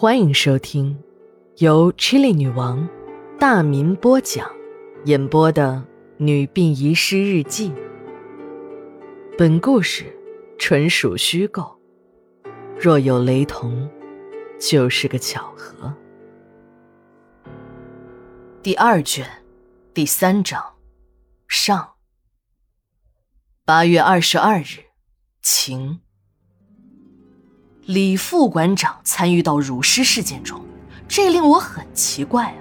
欢迎收听由 Chili 女王大民播讲、演播的《女病遗失日记》。本故事纯属虚构，若有雷同，就是个巧合。第二卷第三章上。八月二十二日，晴。李副馆长参与到辱尸事件中，这令我很奇怪啊！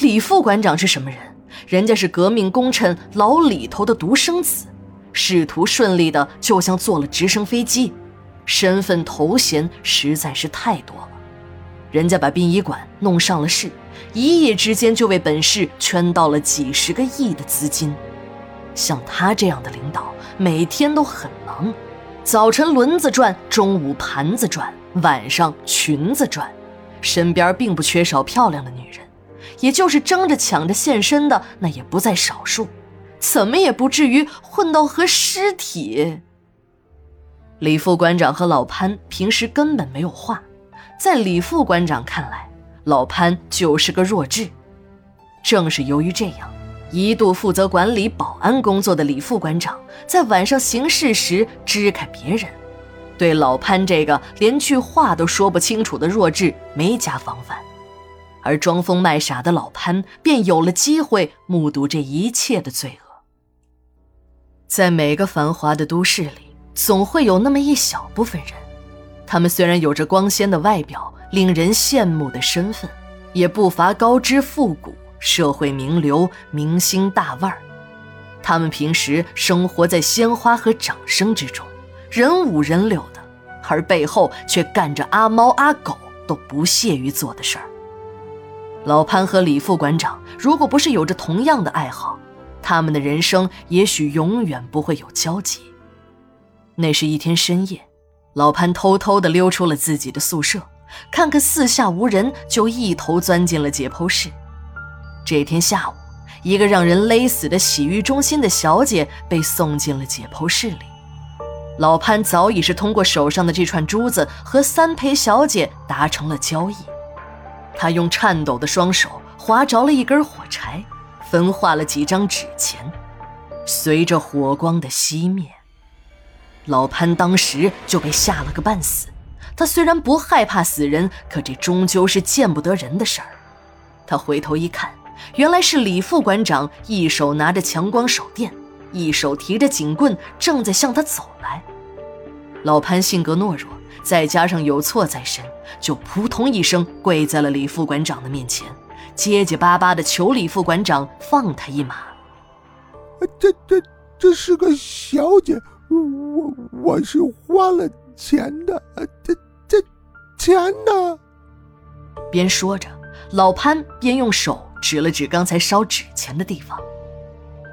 李副馆长是什么人？人家是革命功臣老李头的独生子，仕途顺利的就像坐了直升飞机，身份头衔实在是太多了。人家把殡仪馆弄上了市，一夜之间就为本市圈到了几十个亿的资金。像他这样的领导，每天都很忙。早晨轮子转，中午盘子转，晚上裙子转，身边并不缺少漂亮的女人，也就是争着抢着现身的那也不在少数，怎么也不至于混到和尸体。李副馆长和老潘平时根本没有话，在李副馆长看来，老潘就是个弱智。正是由于这样。一度负责管理保安工作的李副馆长，在晚上行事时支开别人，对老潘这个连句话都说不清楚的弱智没加防范，而装疯卖傻的老潘便有了机会目睹这一切的罪恶。在每个繁华的都市里，总会有那么一小部分人，他们虽然有着光鲜的外表、令人羡慕的身份，也不乏高知富古。社会名流、明星大腕儿，他们平时生活在鲜花和掌声之中，人五人六的，而背后却干着阿猫阿狗都不屑于做的事儿。老潘和李副馆长，如果不是有着同样的爱好，他们的人生也许永远不会有交集。那是一天深夜，老潘偷偷地溜出了自己的宿舍，看看四下无人，就一头钻进了解剖室。这天下午，一个让人勒死的洗浴中心的小姐被送进了解剖室里。老潘早已是通过手上的这串珠子和三陪小姐达成了交易。他用颤抖的双手划着了一根火柴，分化了几张纸钱。随着火光的熄灭，老潘当时就被吓了个半死。他虽然不害怕死人，可这终究是见不得人的事儿。他回头一看。原来是李副馆长，一手拿着强光手电，一手提着警棍，正在向他走来。老潘性格懦弱，再加上有错在身，就扑通一声跪在了李副馆长的面前，结结巴巴地求李副馆长放他一马。这这这是个小姐，我我是花了钱的，这这钱呢？边说着，老潘边用手。指了指刚才烧纸钱的地方，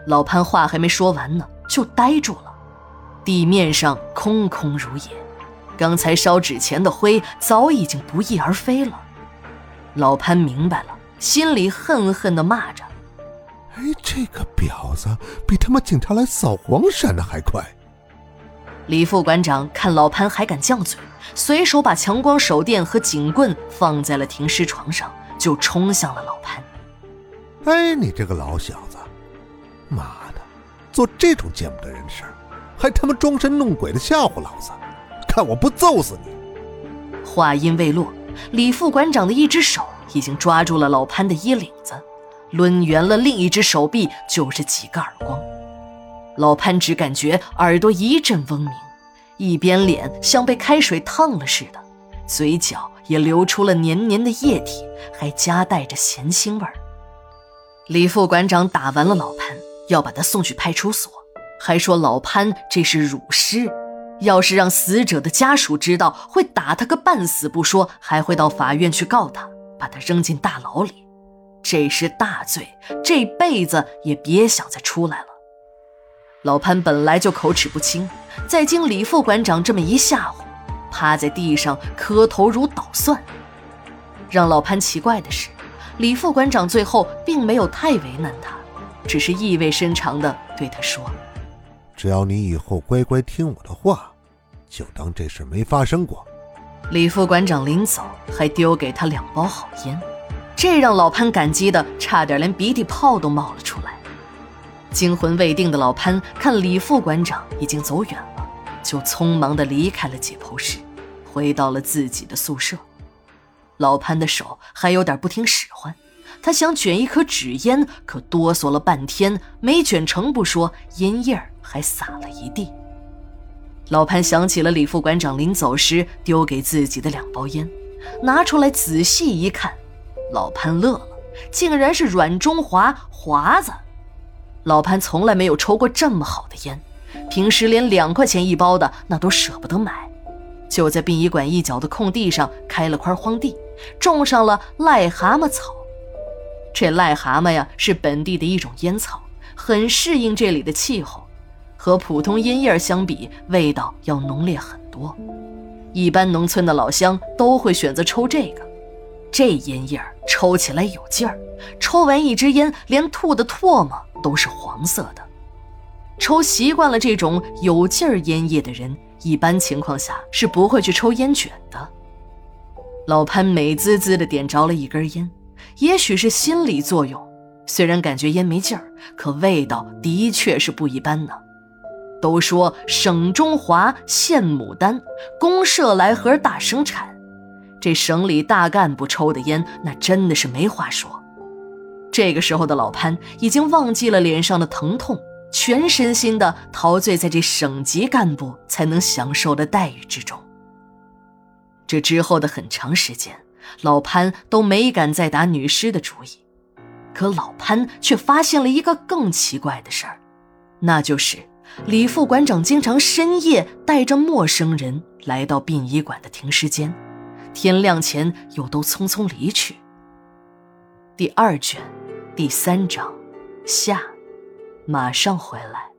老潘话还没说完呢，就呆住了。地面上空空如也，刚才烧纸钱的灰早已经不翼而飞了。老潘明白了，心里恨恨地骂着：“哎，这个婊子比他妈警察来扫黄闪的还快！”李副馆长看老潘还敢犟嘴，随手把强光手电和警棍放在了停尸床上，就冲向了老潘。哎，你这个老小子，妈的，做这种见不得人的事儿，还他妈装神弄鬼的吓唬老子，看我不揍死你！话音未落，李副馆长的一只手已经抓住了老潘的衣领子，抡圆了另一只手臂就是几个耳光。老潘只感觉耳朵一阵嗡鸣，一边脸像被开水烫了似的，嘴角也流出了黏黏的液体，还夹带着咸腥味儿。李副馆长打完了老潘，要把他送去派出所，还说老潘这是辱尸，要是让死者的家属知道，会打他个半死不说，还会到法院去告他，把他扔进大牢里，这是大罪，这辈子也别想再出来了。老潘本来就口齿不清，再经李副馆长这么一吓唬，趴在地上磕头如捣蒜。让老潘奇怪的是。李副馆长最后并没有太为难他，只是意味深长地对他说：“只要你以后乖乖听我的话，就当这事没发生过。李副馆长临走还丢给他两包好烟，这让老潘感激的差点连鼻涕泡都冒了出来。惊魂未定的老潘看李副馆长已经走远了，就匆忙的离开了解剖室，回到了自己的宿舍。老潘的手还有点不听使唤，他想卷一颗纸烟，可哆嗦了半天没卷成不说，烟叶还洒了一地。老潘想起了李副馆长临走时丢给自己的两包烟，拿出来仔细一看，老潘乐了，竟然是软中华华子。老潘从来没有抽过这么好的烟，平时连两块钱一包的那都舍不得买，就在殡仪馆一角的空地上开了块荒地，种上了癞蛤蟆草。这癞蛤蟆呀，是本地的一种烟草，很适应这里的气候。和普通烟叶相比，味道要浓烈很多。一般农村的老乡都会选择抽这个。这烟叶抽起来有劲儿，抽完一支烟，连吐的唾沫都是黄色的。抽习惯了这种有劲儿烟叶的人，一般情况下是不会去抽烟卷的。老潘美滋滋的点着了一根烟，也许是心理作用，虽然感觉烟没劲儿，可味道的确是不一般呢。都说省中华献牡丹，公社来盒大生产。这省里大干部抽的烟，那真的是没话说。这个时候的老潘已经忘记了脸上的疼痛，全身心的陶醉在这省级干部才能享受的待遇之中。这之后的很长时间，老潘都没敢再打女尸的主意。可老潘却发现了一个更奇怪的事儿，那就是。李副馆长经常深夜带着陌生人来到殡仪馆的停尸间，天亮前又都匆匆离去。第二卷，第三章，下，马上回来。